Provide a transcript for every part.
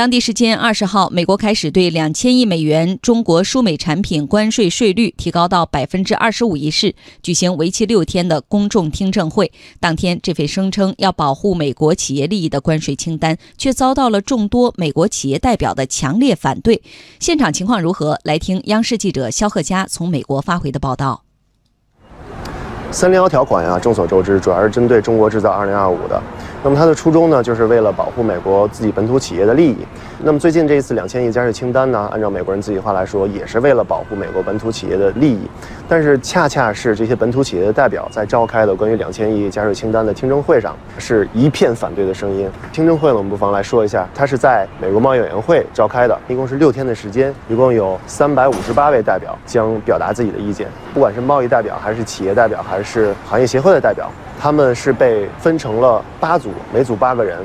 当地时间二十号，美国开始对两千亿美元中国输美产品关税税率提高到百分之二十五一事举行为期六天的公众听证会。当天，这份声称要保护美国企业利益的关税清单，却遭到了众多美国企业代表的强烈反对。现场情况如何？来听央视记者肖贺佳从美国发回的报道。三零幺条款呀，众所周知，主要是针对中国制造二零二五的。那么它的初衷呢，就是为了保护美国自己本土企业的利益。那么最近这一次两千亿加税清单呢，按照美国人自己话来说，也是为了保护美国本土企业的利益。但是恰恰是这些本土企业的代表在召开的关于两千亿加税清单的听证会上，是一片反对的声音。听证会呢，我们不妨来说一下，它是在美国贸易委员会召开的，一共是六天的时间，一共有三百五十八位代表将表达自己的意见，不管是贸易代表，还是企业代表，还是行业协会的代表。他们是被分成了八组，每组八个人，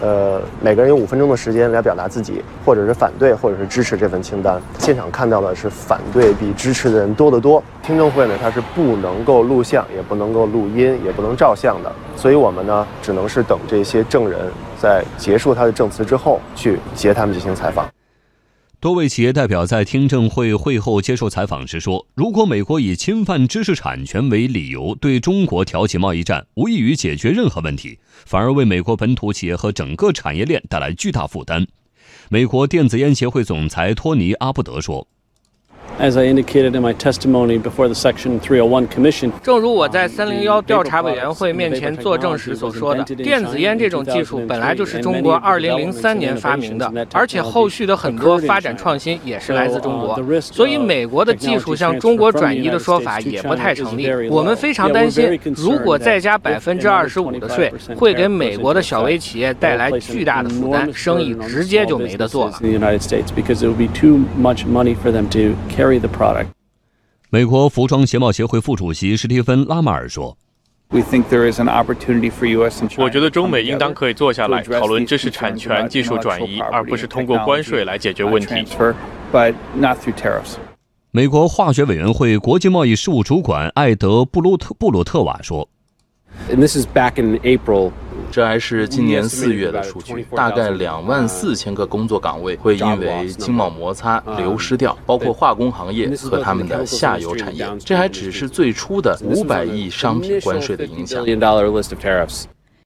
呃，每个人有五分钟的时间来表达自己，或者是反对，或者是支持这份清单。现场看到的是反对比支持的人多得多。听证会呢，它是不能够录像，也不能够录音，也不能照相的，所以我们呢，只能是等这些证人在结束他的证词之后，去接他们进行。采访。多位企业代表在听证会会后接受采访时说：“如果美国以侵犯知识产权为理由对中国挑起贸易战，无异于解决任何问题，反而为美国本土企业和整个产业链带来巨大负担。”美国电子烟协会总裁托尼·阿布德说。As I indicated in my testimony before the Section 301 Commission，正如我在三零幺调查委员会面前作证时所说的，电子烟这种技术本来就是中国二零零三年发明的，而且后续的很多发展创新也是来自中国，所以美国的技术向中国转移的说法也不太成立。我们非常担心，如果再加百分之二十五的税，会给美国的小微企业带来巨大的负担，生意直接就没得做了。美国服装鞋帽协会副主席史蒂芬·拉马尔说：“我觉得中美应当可以坐下来讨论知识产权技术转移，而不是通过关税来解决问题。”美国化学委员会国际贸易事务主管艾德·布鲁特布鲁特瓦说。这还是今年四月的数据，大概两万四千个工作岗位会因为经贸摩擦流失掉，包括化工行业和他们的下游产业。这还只是最初的五百亿商品关税的影响。